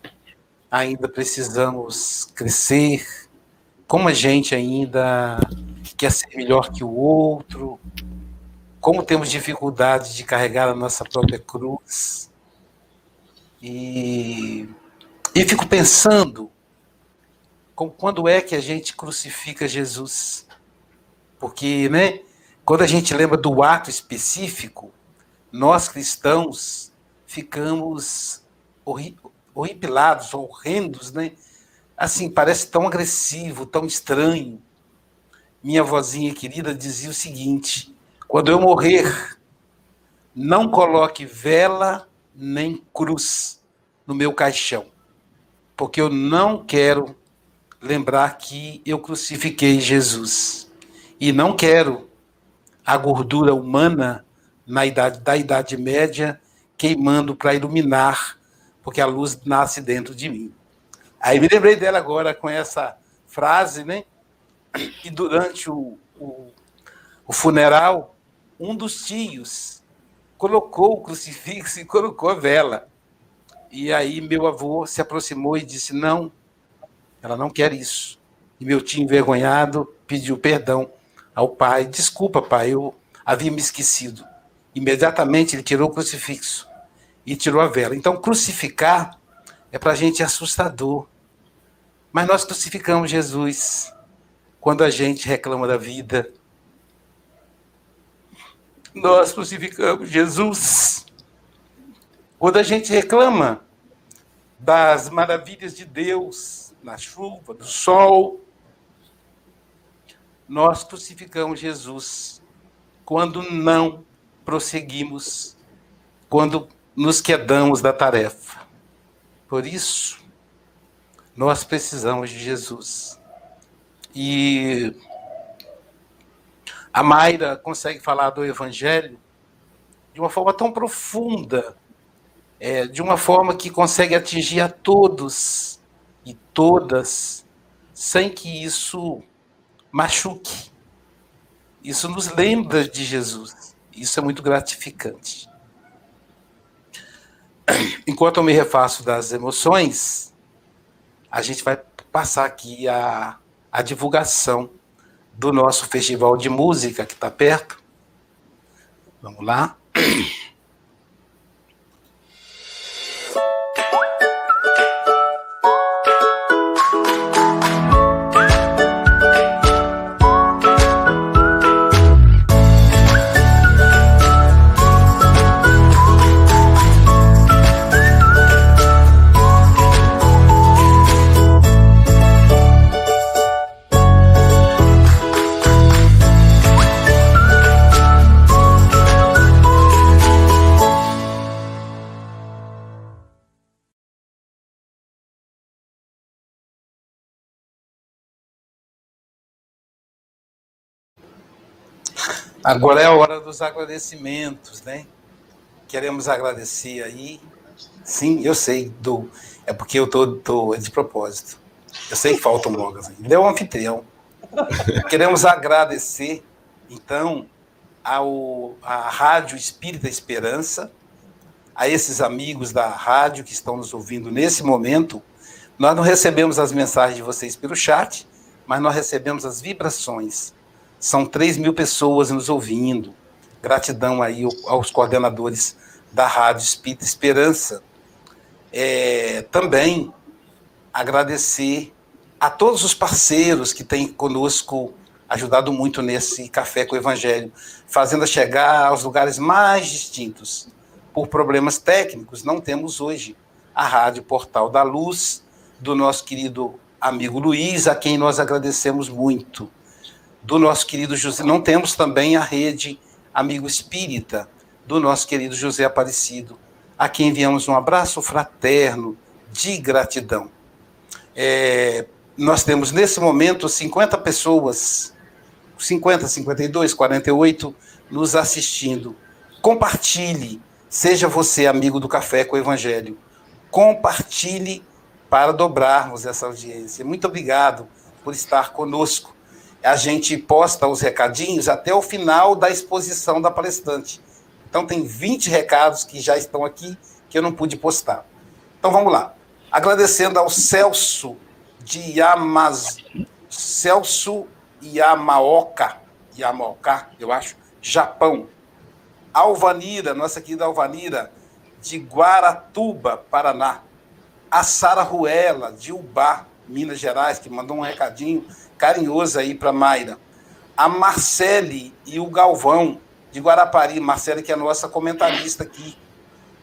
[SPEAKER 1] ainda precisamos crescer, como a gente ainda quer ser melhor que o outro, como temos dificuldade de carregar a nossa própria cruz. E, e fico pensando com quando é que a gente crucifica Jesus. Porque, né, quando a gente lembra do ato específico, nós cristãos ficamos horripilados, horrendos, né? Assim, parece tão agressivo, tão estranho. Minha vozinha querida dizia o seguinte: quando eu morrer, não coloque vela nem cruz no meu caixão, porque eu não quero lembrar que eu crucifiquei Jesus e não quero a gordura humana na idade da Idade Média queimando para iluminar, porque a luz nasce dentro de mim. Aí me lembrei dela agora com essa frase, né? E durante o, o, o funeral, um dos tios colocou o crucifixo e colocou a vela. E aí meu avô se aproximou e disse: Não, ela não quer isso. E meu tio, envergonhado, pediu perdão ao pai: Desculpa, pai, eu havia me esquecido. Imediatamente ele tirou o crucifixo e tirou a vela. Então, crucificar é para a gente assustador. Mas nós crucificamos Jesus quando a gente reclama da vida. Nós crucificamos Jesus quando a gente reclama das maravilhas de Deus, na chuva, do sol. Nós crucificamos Jesus quando não prosseguimos, quando nos quedamos da tarefa. Por isso, nós precisamos de Jesus. E a Mayra consegue falar do Evangelho de uma forma tão profunda, é, de uma forma que consegue atingir a todos e todas, sem que isso machuque. Isso nos lembra de Jesus. Isso é muito gratificante. *clears throat* Enquanto eu me refaço das emoções, a gente vai passar aqui a, a divulgação do nosso festival de música que está perto. Vamos lá. *clears throat* Agora é a hora dos agradecimentos, né? Queremos agradecer aí. Sim, eu sei, do, é porque eu tô, tô de propósito. Eu sei que faltam mogas. Ele é um anfitrião. *laughs* Queremos agradecer, então, ao, à Rádio Espírita Esperança, a esses amigos da rádio que estão nos ouvindo nesse momento. Nós não recebemos as mensagens de vocês pelo chat, mas nós recebemos as vibrações são 3 mil pessoas nos ouvindo. Gratidão aí aos coordenadores da Rádio Espírita Esperança. É, também agradecer a todos os parceiros que têm conosco ajudado muito nesse Café com o Evangelho, fazendo chegar aos lugares mais distintos. Por problemas técnicos, não temos hoje a Rádio Portal da Luz, do nosso querido amigo Luiz, a quem nós agradecemos muito do nosso querido José. Não temos também a rede Amigo Espírita do nosso querido José Aparecido, a quem enviamos um abraço fraterno de gratidão. É, nós temos nesse momento 50 pessoas, 50, 52, 48, nos assistindo. Compartilhe, seja você amigo do Café com o Evangelho. Compartilhe para dobrarmos essa audiência. Muito obrigado por estar conosco a gente posta os recadinhos até o final da exposição da palestrante. Então, tem 20 recados que já estão aqui que eu não pude postar. Então, vamos lá. Agradecendo ao Celso de Yamaz... Celso Yamaoka, Yamaoka, eu acho, Japão. Alvanira, nossa querida Alvanira, de Guaratuba, Paraná. A Sara Ruela, de Ubá, Minas Gerais, que mandou um recadinho carinhoso aí para Mayra. A Marcele e o Galvão, de Guarapari. Marcele, que é nossa comentarista aqui.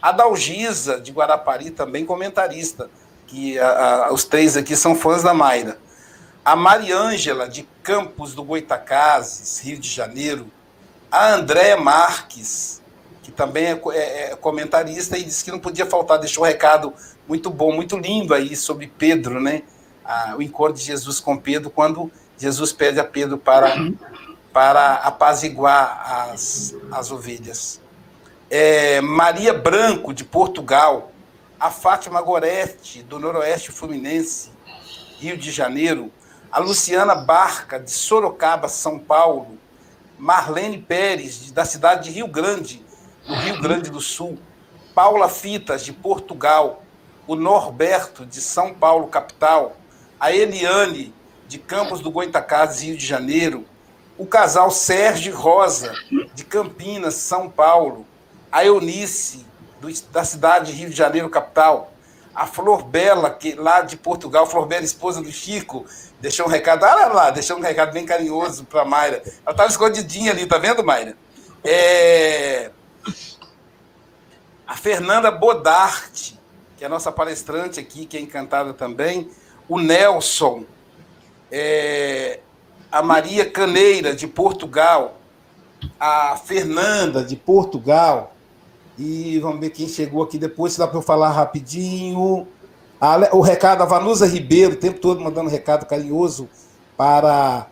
[SPEAKER 1] A Dalgisa, de Guarapari, também comentarista. Que a, a, os três aqui são fãs da Mayra. A Mariângela, de Campos do Goitacazes, Rio de Janeiro. A Andréa Marques, que também é, é, é, comentarista, e disse que não podia faltar, deixou um recado muito bom, muito lindo aí sobre Pedro, né? O encontro de Jesus com Pedro, quando Jesus pede a Pedro para, para apaziguar as, as ovelhas. É, Maria Branco, de Portugal, a Fátima Gorete, do Noroeste Fluminense, Rio de Janeiro, a Luciana Barca, de Sorocaba, São Paulo, Marlene Pérez, da cidade de Rio Grande, no Rio Grande do Sul, Paula Fitas, de Portugal, o Norberto, de São Paulo, capital, a Eliane, de Campos do Goitacazes, Rio de Janeiro, o casal Sérgio Rosa, de Campinas, São Paulo, a Eunice, do, da cidade de Rio de Janeiro, capital, a Flor Bela, que lá de Portugal, Flor Bela, esposa do Chico, deixou um recado, olha lá, deixou um recado bem carinhoso para Mayra. Ela estava escondidinha ali, tá vendo, Mayra? É... A Fernanda Bodarte, que é a nossa palestrante aqui, que é encantada também. O Nelson, é... a Maria Caneira, de Portugal. A Fernanda, de Portugal. E vamos ver quem chegou aqui depois, se dá para eu falar rapidinho. A, o recado, a Vanusa Ribeiro, o tempo todo mandando recado carinhoso para,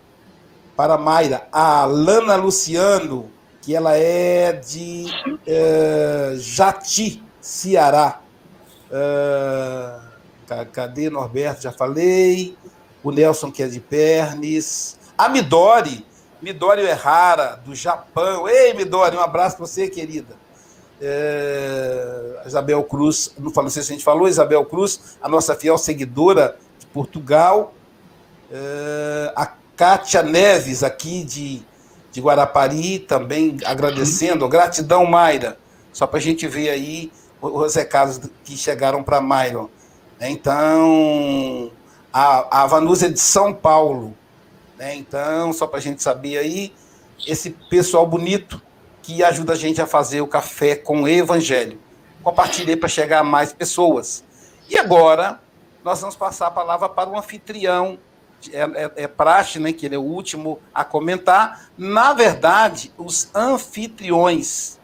[SPEAKER 1] para a Mayra. A Lana Luciano, que ela é de é, Jati, Ceará. É, cadê Norberto? Já falei. O Nelson, que é de Pernes. A Midori, Midori Errara, do Japão. Ei, Midori, um abraço para você, querida. É, Isabel Cruz, não, falo, não sei se a gente falou, Isabel Cruz, a nossa fiel seguidora de Portugal, é, a Kátia Neves, aqui de, de Guarapari, também agradecendo, gratidão, Mayra, só para a gente ver aí os recados que chegaram para Mayra. Então, a, a Vanusa é de São Paulo, né? então, só para a gente saber aí, esse pessoal bonito que ajuda a gente a fazer o café com o evangelho. Compartilhei para chegar a mais pessoas. E agora, nós vamos passar a palavra para o anfitrião. É, é, é praxe, né, que ele é o último a comentar. Na verdade, os anfitriões.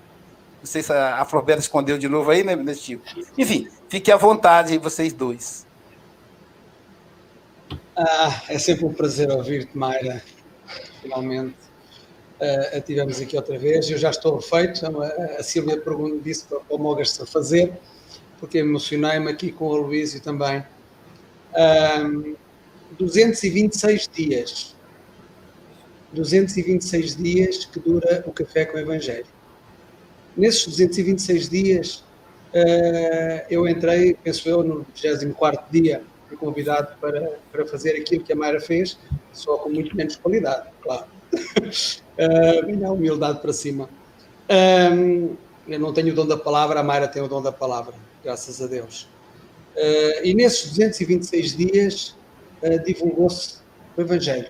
[SPEAKER 1] Não sei se a Florberta escondeu de novo aí, né, Chico? Enfim, fique à vontade vocês dois.
[SPEAKER 3] Ah, é sempre um prazer ouvir-te, Mayra, finalmente uh, tivemos aqui outra vez. Eu já estou feito. A, a Silvia disse para o Mogas a fazer, porque emocionei-me aqui com o Luísio também. Um, 226 dias. 226 dias que dura o Café com o Evangelho. Nesses 226 dias, eu entrei, penso eu, no 24 dia, fui convidado para, para fazer aquilo que a Mayra fez, só com muito menos qualidade, claro. *laughs* Uh, a humildade para cima. Um, eu não tenho o dom da palavra, a Mayra tem o dom da palavra, graças a Deus. Uh, e nesses 226 dias divulgou-se o Evangelho.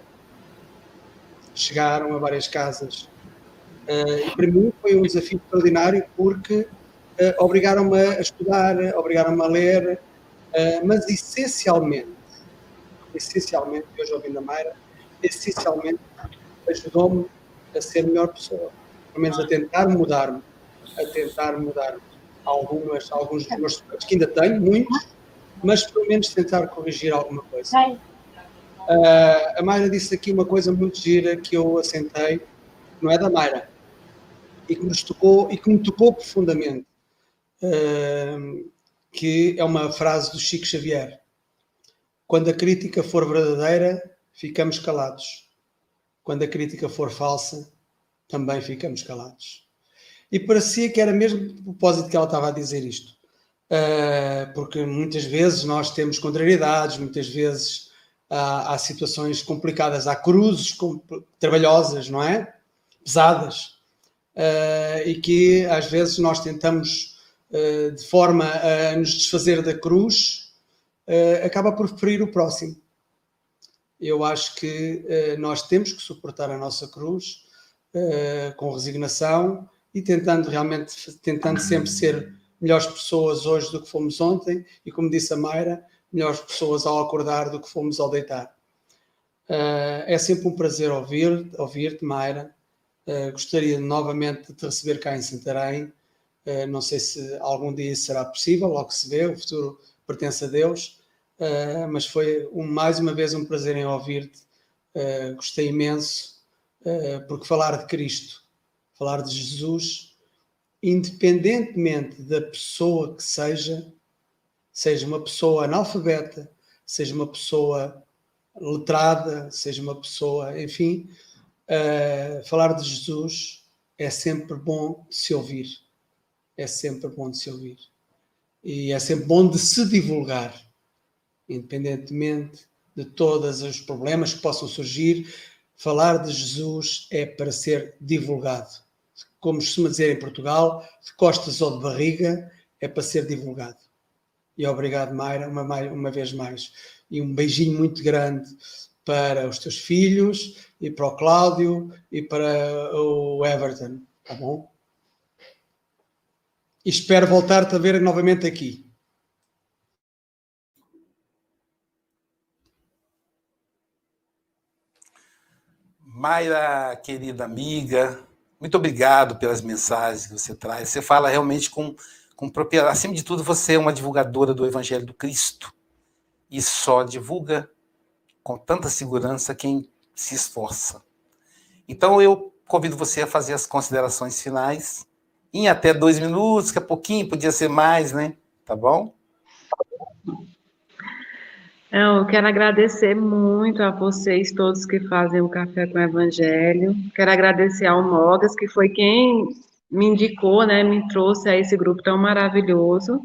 [SPEAKER 3] Chegaram a várias casas. E para mim foi um desafio extraordinário porque obrigaram-me a estudar, obrigaram-me a ler, mas essencialmente, essencialmente, hoje ouvindo a Mayra, essencialmente ajudou-me a ser melhor pessoa. Pelo menos a tentar mudar-me. A tentar mudar algumas, alguns dos meus defeitos, que ainda tenho, muitos, mas pelo menos tentar corrigir alguma coisa. Uh, a Mayra disse aqui uma coisa muito gira que eu assentei, não é da Mayra, e que, nos tocou, e que me tocou profundamente, uh, que é uma frase do Chico Xavier. Quando a crítica for verdadeira, ficamos calados quando a crítica for falsa, também ficamos calados. E parecia que era mesmo de propósito que ela estava a dizer isto. Uh, porque muitas vezes nós temos contrariedades, muitas vezes há, há situações complicadas, há cruzes trabalhosas, não é? Pesadas. Uh, e que às vezes nós tentamos, de forma a nos desfazer da cruz, acaba por ferir o próximo eu acho que uh, nós temos que suportar a nossa cruz com resignação e tentando realmente, tentando sempre ser melhores pessoas hoje do que fomos ontem e, como disse a Mayra, melhores pessoas ao acordar do que fomos ao deitar. É sempre um prazer ouvir, ouvir-te, Mayra. gostaria novamente de te receber cá em Santarém não sei se algum dia será possível, logo se vê, o futuro pertence a Deus, uh, mas foi um, mais uma vez um prazer em ouvir-te. Uh, gostei imenso, porque falar de Cristo, falar de Jesus, independentemente da pessoa que seja, seja uma pessoa analfabeta, seja uma pessoa letrada, seja uma pessoa, enfim, falar de Jesus é sempre bom de se ouvir. É sempre bom de se ouvir. E é sempre bom de se divulgar, independentemente de todos os problemas que possam surgir. Falar de Jesus é para ser divulgado. Como costuma dizer em Portugal, de costas ou de barriga, é para ser divulgado. E obrigado, Mayra, uma, uma vez mais e um beijinho muito grande para os teus filhos e para o Cláudio e para o Everton, tá bom? E espero voltar-te a ver novamente aqui.
[SPEAKER 1] Mayra, querida amiga, muito obrigado pelas mensagens que você traz. Você fala realmente com, com propriedade. Acima de tudo, você é uma divulgadora do Evangelho do Cristo e só divulga com tanta segurança quem se esforça. Então eu convido você a fazer as considerações finais em até dois minutos, que é pouquinho, podia ser mais, né? Tá bom?
[SPEAKER 6] Eu quero agradecer muito a vocês todos que fazem o Café com o Evangelho. Quero agradecer ao Mogas, que foi quem me indicou, né, me trouxe a esse grupo tão maravilhoso.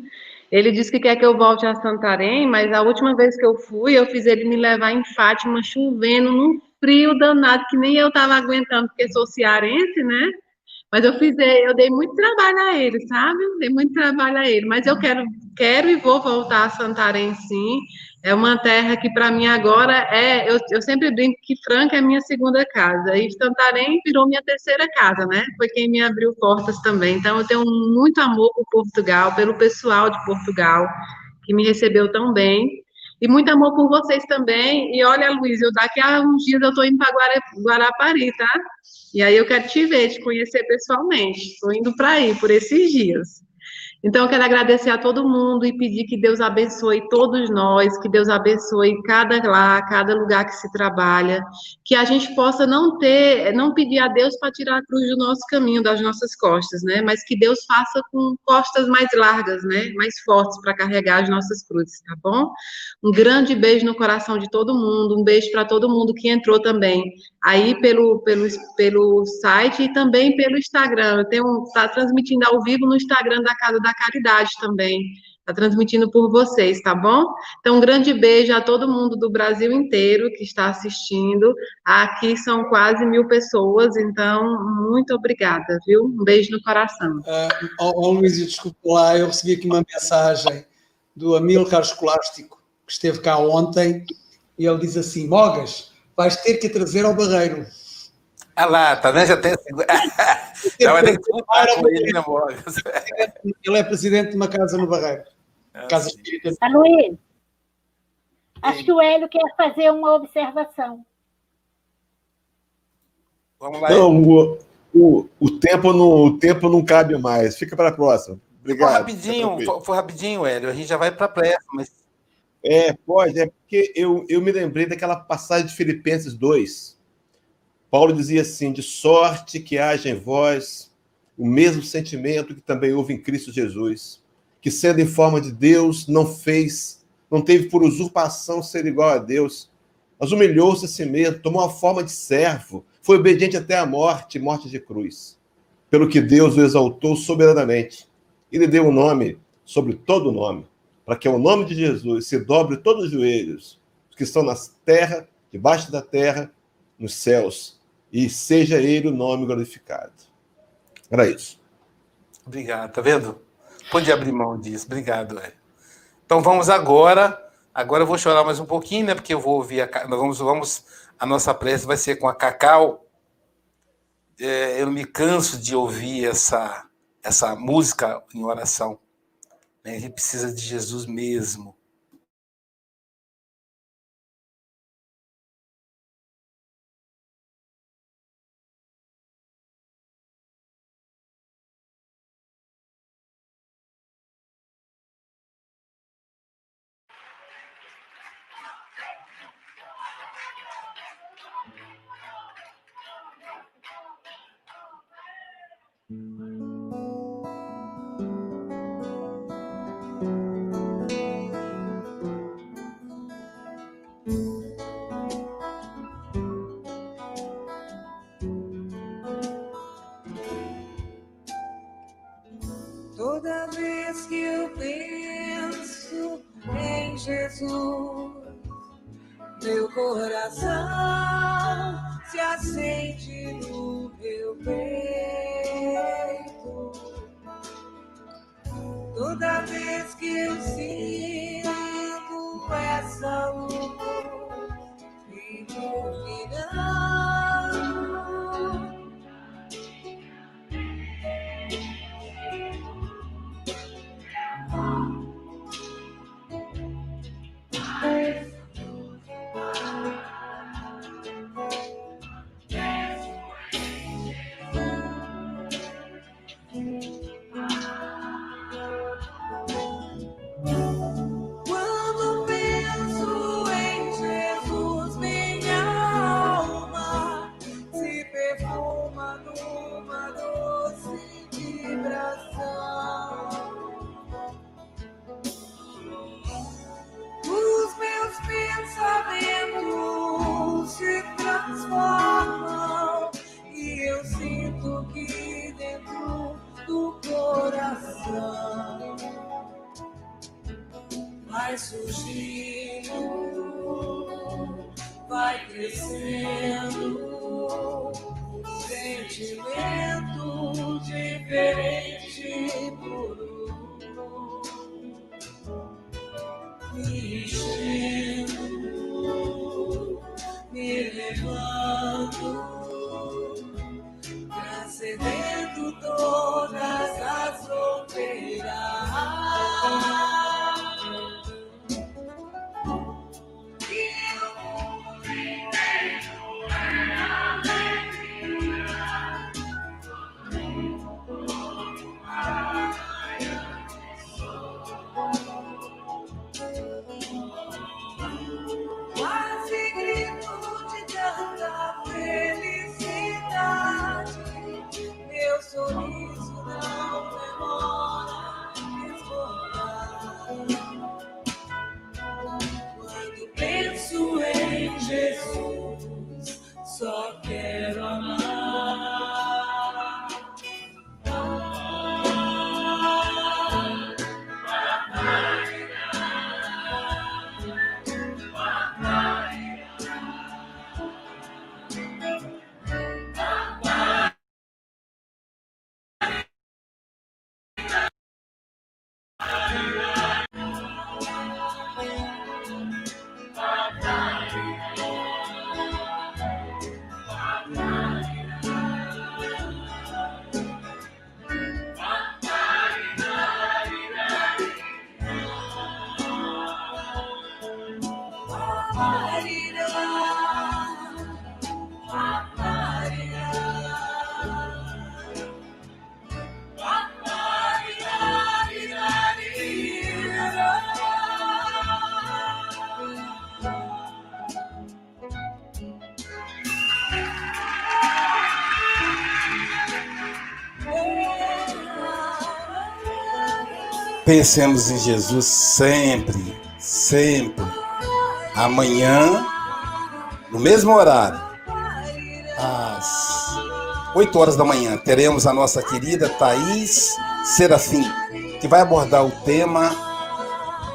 [SPEAKER 6] Ele disse que quer que eu volte a Santarém, mas a última vez que eu fui, eu fiz ele me levar em Fátima, chovendo, num frio danado, que nem eu estava aguentando, porque sou cearense, né? Mas eu fiz, eu dei muito trabalho a ele, sabe? Dei muito trabalho a ele. Mas eu quero, quero e vou voltar a Santarém, sim. É uma terra que para mim agora é. Eu, eu sempre brinco que Franca é minha segunda casa. E Santarém virou minha terceira casa, né? Foi quem me abriu portas também. Então eu tenho muito amor por Portugal, pelo pessoal de Portugal, que me recebeu tão bem. E muito amor por vocês também. E olha, Luiz, eu daqui a uns dias eu estou indo para Guarapari, tá? E aí eu quero te ver, te conhecer pessoalmente. Estou indo para aí por esses dias. Então, eu quero agradecer a todo mundo e pedir que Deus abençoe todos nós, que Deus abençoe cada lá, cada lugar que se trabalha, que a gente possa não ter, não pedir a Deus para tirar a cruz do nosso caminho, das nossas costas, né? Mas que Deus faça com costas mais largas, né? Mais fortes para carregar as nossas cruzes, tá bom? Um grande beijo no coração de todo mundo, um beijo para todo mundo que entrou também aí pelo, pelo, pelo site e também pelo Instagram. Eu tenho tá transmitindo ao vivo no Instagram da Casa da Caridade também. Está transmitindo por vocês, tá bom? Então, um grande beijo a todo mundo do Brasil inteiro que está assistindo. Aqui são quase mil pessoas, então, muito obrigada, viu? Um beijo no coração.
[SPEAKER 3] Uh, oh, Luís, desculpa lá, eu recebi aqui uma mensagem do Amilcar Escolástico, que esteve cá ontem, e ele diz assim: Mogas, vais ter que trazer ao Barreiro.
[SPEAKER 1] Ah lá, tá vendo? Já tem. *laughs* Já vai ter que com
[SPEAKER 3] ele, né, Ele é presidente de uma casa no Barreiro. Ah, casa
[SPEAKER 5] espírita. Luiz, acho que o Hélio quer fazer uma observação.
[SPEAKER 2] Vamos lá. Não, o, o, o, tempo não, o tempo não cabe mais. Fica para a próxima. Obrigado.
[SPEAKER 1] Foi rapidinho, foi, foi rapidinho, Hélio. A gente já vai para a pressa, mas
[SPEAKER 2] é, pode, é porque eu, eu me lembrei daquela passagem de Filipenses 2. Paulo dizia assim: de sorte que haja em vós o mesmo sentimento que também houve em Cristo Jesus, que sendo em forma de Deus, não fez, não teve por usurpação ser igual a Deus, mas humilhou-se a si mesmo, tomou a forma de servo, foi obediente até a morte, morte de cruz. Pelo que Deus o exaltou soberanamente e lhe deu um nome sobre todo nome para que ao nome de Jesus se dobre todos os joelhos, os que estão na terra, debaixo da terra, nos céus, e seja ele o nome glorificado. Era isso.
[SPEAKER 1] Obrigado, tá vendo? Pode abrir mão disso. Obrigado, Hélio. Então vamos agora. Agora eu vou chorar mais um pouquinho, né? Porque eu vou ouvir a. Nós vamos, vamos, a nossa prece vai ser com a Cacau. É, eu me canso de ouvir essa, essa música em oração. É, ele precisa de Jesus mesmo. Thank mm -hmm. you.
[SPEAKER 7] Meu coração se acende no meu peito. Toda vez que eu sinto essa luz Jesus.
[SPEAKER 1] Pensemos em Jesus sempre, sempre. Amanhã, no mesmo horário, às 8 horas da manhã, teremos a nossa querida Thaís Serafim, que vai abordar o tema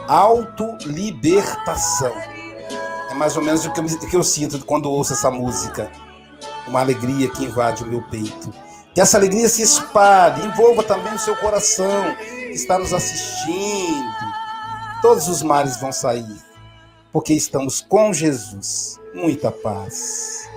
[SPEAKER 1] autolibertação. É mais ou menos o que eu, que eu sinto quando ouço essa música. Uma alegria que invade o meu peito. Que essa alegria se espalhe, envolva também o seu coração, que está nos assistindo, todos os males vão sair, porque estamos com Jesus. Muita paz.